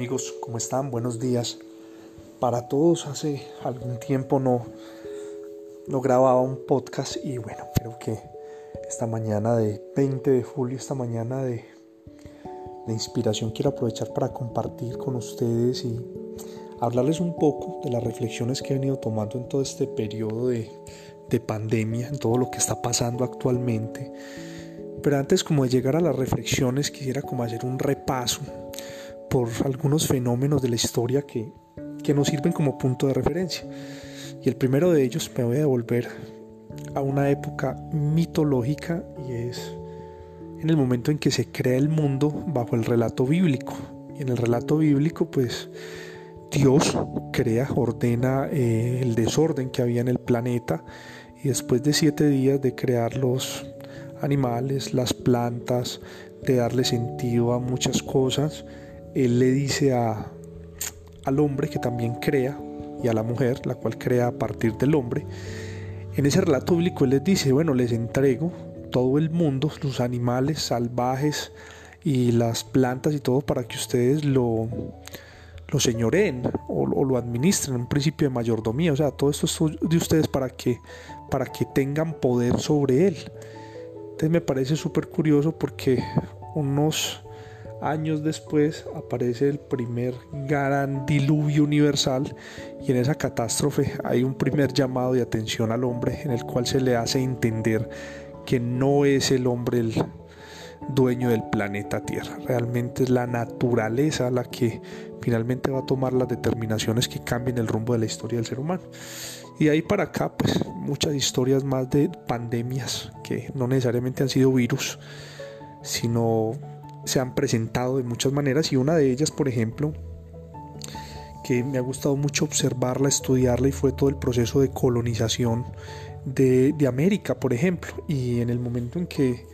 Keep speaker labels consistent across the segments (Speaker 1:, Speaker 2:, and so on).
Speaker 1: Amigos, ¿cómo están? Buenos días. Para todos, hace algún tiempo no, no grababa un podcast y bueno, creo que esta mañana de 20 de julio, esta mañana de, de inspiración, quiero aprovechar para compartir con ustedes y hablarles un poco de las reflexiones que he venido tomando en todo este periodo de, de pandemia, en todo lo que está pasando actualmente. Pero antes como de llegar a las reflexiones quisiera como hacer un repaso por algunos fenómenos de la historia que, que nos sirven como punto de referencia. Y el primero de ellos me voy a devolver a una época mitológica y es en el momento en que se crea el mundo bajo el relato bíblico. Y en el relato bíblico pues Dios crea, ordena eh, el desorden que había en el planeta y después de siete días de crear los animales, las plantas, de darle sentido a muchas cosas, él le dice a, al hombre que también crea y a la mujer, la cual crea a partir del hombre. En ese relato bíblico él les dice, bueno, les entrego todo el mundo, los animales salvajes y las plantas y todo para que ustedes lo, lo señoreen o, lo administren, un principio de mayordomía, o sea, todo esto es de ustedes para que, para que tengan poder sobre él. Entonces me parece súper curioso porque unos años después aparece el primer gran diluvio universal y en esa catástrofe hay un primer llamado de atención al hombre en el cual se le hace entender que no es el hombre el dueño del planeta Tierra, realmente es la naturaleza la que finalmente va a tomar las determinaciones que cambien el rumbo de la historia del ser humano. Y de ahí para acá, pues muchas historias más de pandemias que no necesariamente han sido virus, sino se han presentado de muchas maneras y una de ellas, por ejemplo, que me ha gustado mucho observarla, estudiarla y fue todo el proceso de colonización de, América, por ejemplo. Y en el momento en que,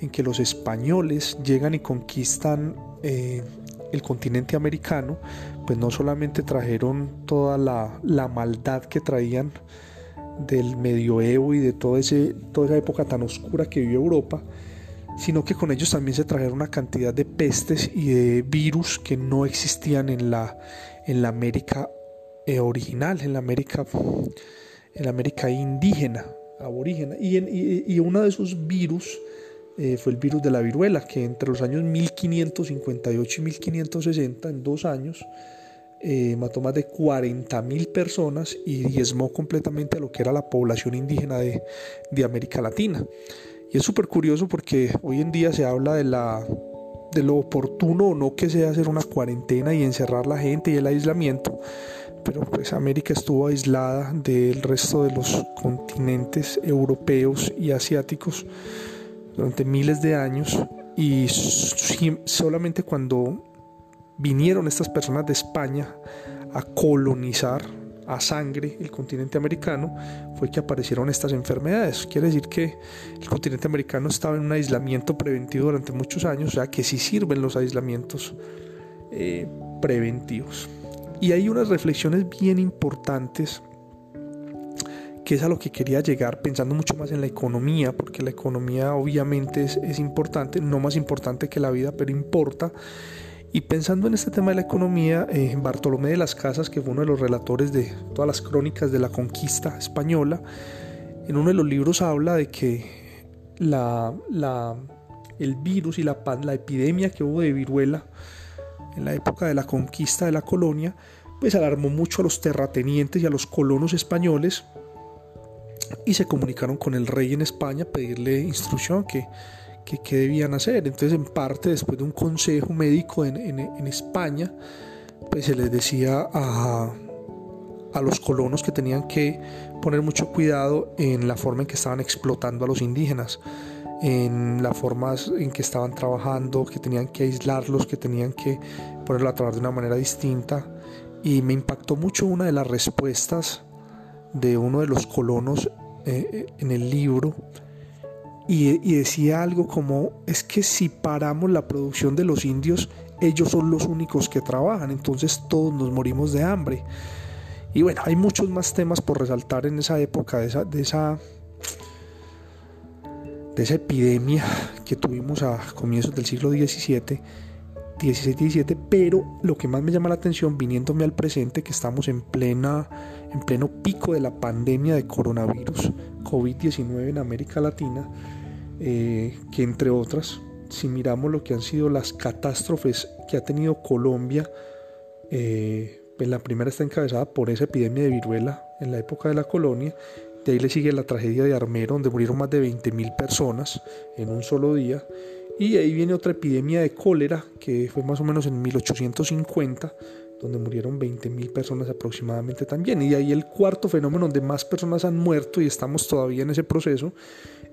Speaker 1: en que los españoles llegan y conquistan eh, el continente americano, pues no solamente trajeron toda la, la maldad que traían del medioevo y de todo ese, toda esa época tan oscura que vivió Europa, sino que con ellos también se trajeron una cantidad de pestes y de virus que no existían en la, en la América eh, original, en la América, en la América indígena, aborígena. Y, y, uno de esos virus eh, fue el virus de la viruela, que entre los años 1558 y 1560, en dos años, eh, mató más de 40.000 personas y diezmó completamente a lo que era la población indígena de, de América Latina. Y es súper curioso porque hoy en día se habla de la lo oportuno o no que sea hacer una cuarentena y encerrar la gente y el aislamiento, pero pues América estuvo aislada del resto de los continentes europeos y asiáticos durante miles de años y solamente cuando vinieron estas personas de España a colonizar a sangre el continente americano fue que aparecieron estas enfermedades. Quiere decir que el continente americano estaba en un aislamiento preventivo durante muchos años, o sea que sí sirven los aislamientos eh, preventivos. Y hay unas reflexiones bien importantes que es a lo que quería llegar pensando mucho más en la economía, porque la economía obviamente es, es importante, no más importante que la vida, pero importa. Y pensando en este tema de la economía, eh, Bartolomé de las Casas, que fue uno de los relatores de todas las crónicas de la conquista española, en uno de los libros habla de que la, el virus y la, la epidemia que hubo de viruela en la época de la conquista de la colonia, pues alarmó mucho a los terratenientes y a los colonos españoles y se comunicaron con el rey en España a pedirle instrucción que qué debían hacer. Entonces, en parte, después de un consejo médico en, en, España, pues se les decía a, a los colonos que tenían que poner mucho cuidado en la forma en que estaban explotando a los indígenas, en las formas en que estaban trabajando, que tenían que aislarlos, que tenían que ponerlo a trabajar de una manera distinta. Y me impactó mucho una de las respuestas de uno de los colonos eh, eh, en el libro y, decía algo como, es que si paramos la producción de los indios, ellos son los únicos que trabajan, entonces todos nos morimos de hambre. Y bueno, hay muchos más temas por resaltar en esa época, de esa, de esa, de esa epidemia que tuvimos a comienzos del siglo XVII. 16-17, pero lo que más me llama la atención, viniéndome al presente, que estamos en, plena, en pleno pico de la pandemia de coronavirus COVID-19 en América Latina, eh, que entre otras, si miramos lo que han sido las catástrofes que ha tenido Colombia, eh, pues la primera está encabezada por esa epidemia de viruela en la época de la colonia, de ahí le sigue la tragedia de Armero, donde murieron más de 20.000 personas en un solo día, y ahí viene otra epidemia de cólera, que fue más o menos en 1850, donde murieron 20.000 personas aproximadamente también. Y ahí el cuarto fenómeno donde más personas han muerto y estamos todavía en ese proceso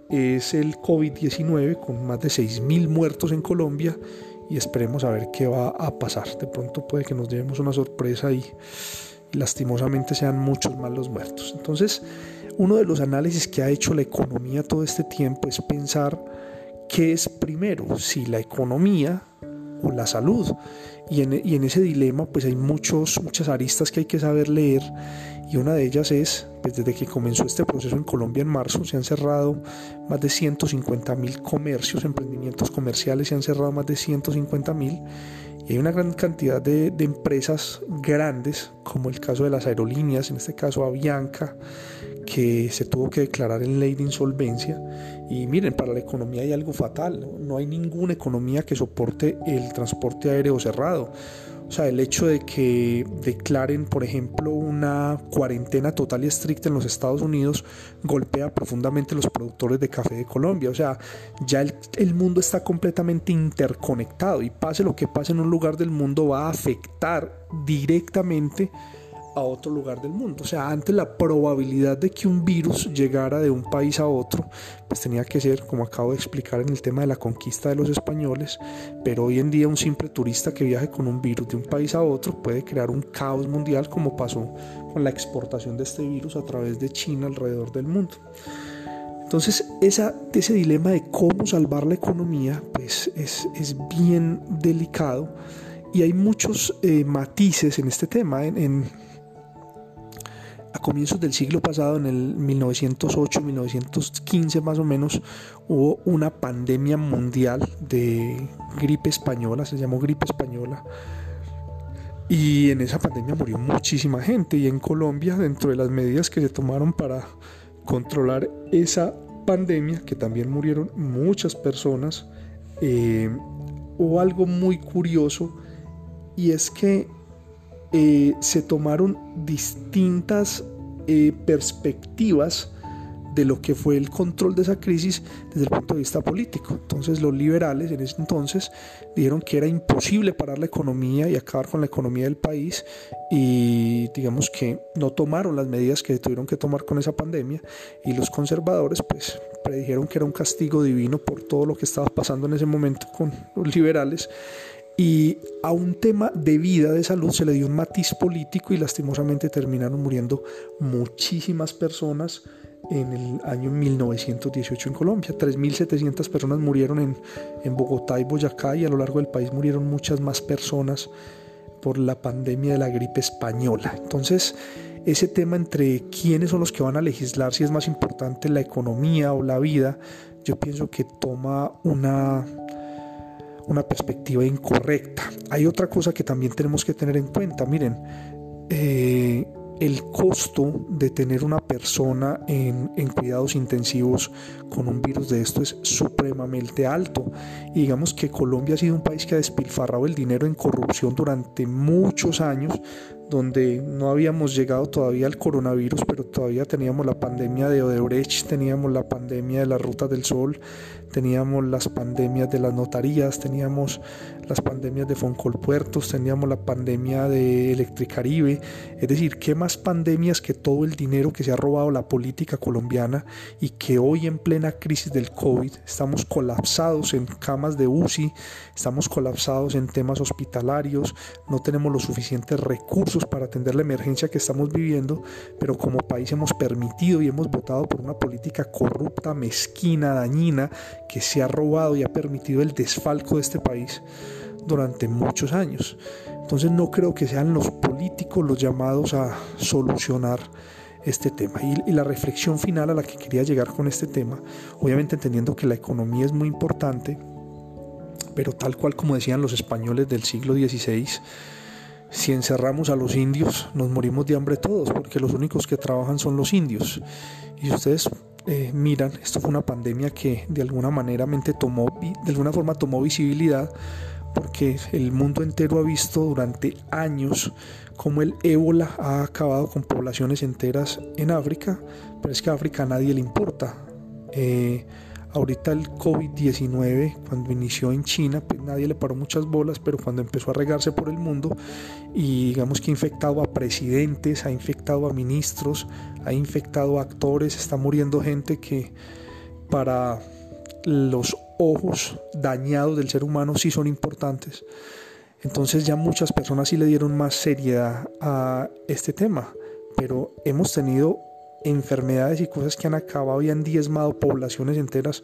Speaker 1: es el COVID-19, con más de 6.000 muertos en Colombia y esperemos a ver qué va a pasar. De pronto puede que nos llevemos una sorpresa y, y lastimosamente sean muchos más los muertos. Entonces, uno de los análisis que ha hecho la economía todo este tiempo es pensar qué es primero, si la economía o la salud. Y en, ese dilema pues hay muchos, muchas aristas que hay que saber leer y una de ellas es, pues desde que comenzó este proceso en Colombia en marzo, se han cerrado más de 150 mil comercios, emprendimientos comerciales, se han cerrado más de 150 mil y hay una gran cantidad de empresas grandes, como el caso de las aerolíneas, en este caso Avianca, que se tuvo que declarar en ley de insolvencia. Y miren, para la economía hay algo fatal. No, hay ninguna economía que soporte el transporte aéreo cerrado. O sea, el hecho de que declaren, por ejemplo, una cuarentena total y estricta en los Estados Unidos golpea profundamente los productores de café de Colombia. O sea, ya el, el, mundo está completamente interconectado y pase lo que pase en un lugar del mundo va a afectar directamente a otro lugar del mundo. O sea, antes la probabilidad de que un virus llegara de un país a otro, pues tenía que ser, como acabo de explicar en el tema de la conquista de los españoles, pero hoy en día un simple turista que viaje con un virus de un país a otro puede crear un caos mundial como pasó con la exportación de este virus a través de China alrededor del mundo. Entonces, esa, ese dilema de cómo salvar la economía, pues es, es bien delicado y hay muchos eh, matices en este tema. en a comienzos del siglo pasado, en el 1908-1915 más o menos, hubo una pandemia mundial de gripe española, se llamó gripe española. Y en esa pandemia murió muchísima gente y en Colombia, dentro de las medidas que se tomaron para controlar esa pandemia, que también murieron muchas personas, eh, hubo algo muy curioso y es que eh, se tomaron distintas eh, perspectivas de lo que fue el control de esa crisis desde el punto de vista político. Entonces los liberales en ese entonces dijeron que era imposible parar la economía y acabar con la economía del país y digamos que no tomaron las medidas que tuvieron que tomar con esa pandemia y los conservadores pues predijeron que era un castigo divino por todo lo que estaba pasando en ese momento con los liberales y a un tema de vida, de salud, se le dio un matiz político y lastimosamente terminaron muriendo muchísimas personas en el año 1918 en Colombia. 3.700 personas murieron en, en, Bogotá y Boyacá y a lo largo del país murieron muchas más personas por la pandemia de la gripe española. Entonces, ese tema entre quiénes son los que van a legislar, si es más importante la economía o la vida, yo pienso que toma una una perspectiva incorrecta. Hay otra cosa que también tenemos que tener en cuenta. Miren, eh, el costo de tener una persona en, en, cuidados intensivos con un virus de esto es supremamente alto. Y digamos que Colombia ha sido un país que ha despilfarrado el dinero en corrupción durante muchos años, donde no habíamos llegado todavía al coronavirus, pero todavía teníamos la pandemia de Odebrecht, teníamos la pandemia de las rutas del sol, teníamos las pandemias de las notarías, teníamos las pandemias de Foncolpuertos, teníamos la pandemia de Electricaribe, es decir, ¿qué más pandemias que todo el dinero que se ha robado la política colombiana y que hoy en plena crisis del COVID estamos colapsados en camas de UCI, estamos colapsados en temas hospitalarios, no tenemos los suficientes recursos para atender la emergencia que estamos viviendo, pero como país hemos permitido y hemos votado por una política corrupta, mezquina, dañina, que se ha robado y ha permitido el desfalco de este país durante muchos años. Entonces no creo que sean los políticos los llamados a solucionar este tema. Y, la reflexión final a la que quería llegar con este tema, obviamente entendiendo que la economía es muy importante, pero tal cual como decían los españoles del siglo XVI, si encerramos a los indios, nos morimos de hambre todos, porque los únicos que trabajan son los indios. Y ustedes eh, miran, esto fue una pandemia que de alguna manera tomó, de alguna forma tomó visibilidad, porque el mundo entero ha visto durante años cómo el ébola ha acabado con poblaciones enteras en África, pero es que a África a nadie le importa. Eh, Ahorita el COVID-19, cuando inició en China, pues nadie le paró muchas bolas, pero cuando empezó a regarse por el mundo y digamos que ha infectado a presidentes, ha infectado a ministros, ha infectado a actores, está muriendo gente que para los ojos dañados del ser humano sí son importantes. Entonces ya muchas personas sí le dieron más seriedad a este tema, pero hemos tenido enfermedades y cosas que han acabado y han diezmado poblaciones enteras,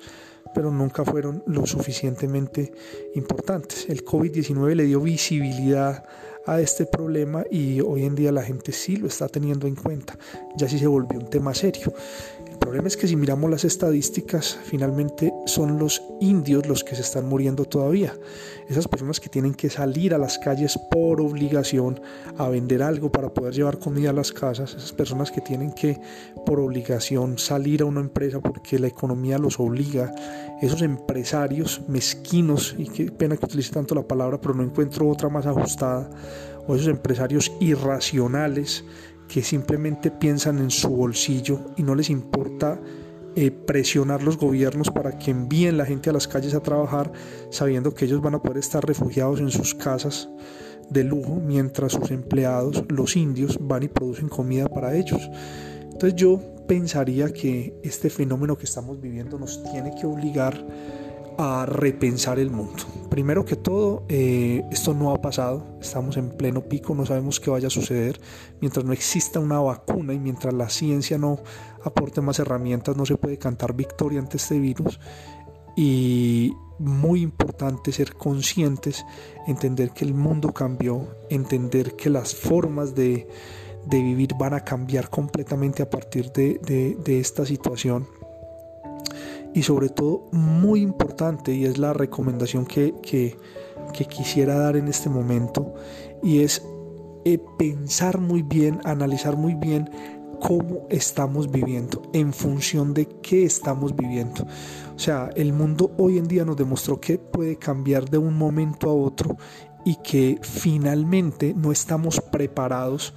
Speaker 1: pero nunca fueron lo suficientemente importantes. El COVID-19 le dio visibilidad a este problema y hoy en día la gente sí lo está teniendo en cuenta, ya sí se volvió un tema serio. El problema es que si miramos las estadísticas, finalmente son los indios los que se están muriendo todavía. Esas personas que tienen que salir a las calles por obligación a vender algo para poder llevar comida a las casas, esas personas que tienen que por obligación salir a una empresa porque la economía los obliga, esos empresarios mezquinos, y qué pena que utilice tanto la palabra, pero no encuentro otra más ajustada, o esos empresarios irracionales que simplemente piensan en su bolsillo y no les importa eh, presionar los gobiernos para que envíen la gente a las calles a trabajar sabiendo que ellos van a poder estar refugiados en sus casas de lujo mientras sus empleados, los indios, van y producen comida para ellos. Entonces yo pensaría que este fenómeno que estamos viviendo nos tiene que obligar a repensar el mundo. Primero que todo, eh, esto no ha pasado, estamos en pleno pico, no sabemos qué vaya a suceder. Mientras no exista una vacuna y mientras la ciencia no aporte más herramientas, no se puede cantar victoria ante este virus. Y muy importante ser conscientes, entender que el mundo cambió, entender que las formas de, vivir van a cambiar completamente a partir de esta situación y sobre todo muy importante y es la recomendación que, quisiera dar en este momento y es eh, pensar muy bien, analizar muy bien cómo estamos viviendo, en función de qué estamos viviendo. O sea, el mundo hoy en día nos demostró que puede cambiar de un momento a otro y que finalmente no estamos preparados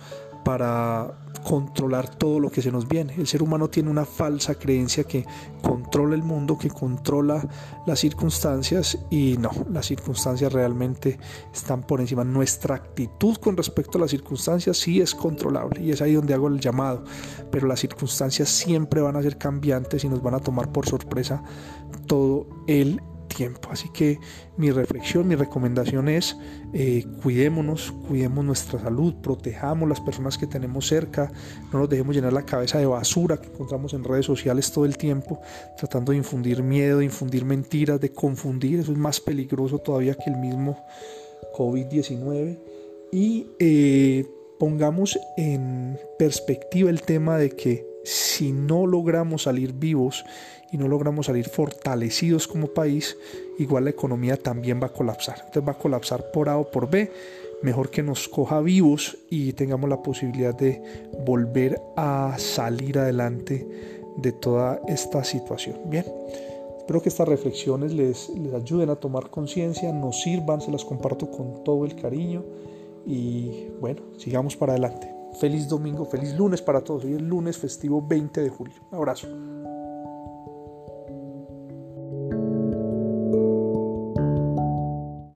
Speaker 1: para controlar todo lo que se nos viene. El ser humano tiene una falsa creencia que controla el mundo, que controla las circunstancias y no, las circunstancias realmente están por encima. Nuestra actitud con respecto a las circunstancias sí es controlable y es ahí donde hago el llamado, pero las circunstancias siempre van a ser cambiantes y nos van a tomar por sorpresa todo el tiempo. Así que mi reflexión, mi recomendación es eh, cuidémonos, cuidemos nuestra salud, protejamos las personas que tenemos cerca, no nos dejemos llenar la cabeza de basura que encontramos en redes sociales todo el tiempo, tratando de infundir miedo, de infundir mentiras, de confundir, eso es más peligroso todavía que el mismo COVID-19. Y eh, pongamos en perspectiva el tema de que si no logramos salir vivos y no logramos salir fortalecidos como país, igual la economía también va a colapsar. Entonces va a colapsar por A o por B. Mejor que nos coja vivos y tengamos la posibilidad de volver a salir adelante de toda esta situación. Bien, espero que estas reflexiones les, les ayuden a tomar conciencia, nos sirvan, se las comparto con todo el cariño y bueno, sigamos para adelante. Feliz domingo, feliz lunes para todos. Hoy es lunes festivo 20 de julio. Un abrazo.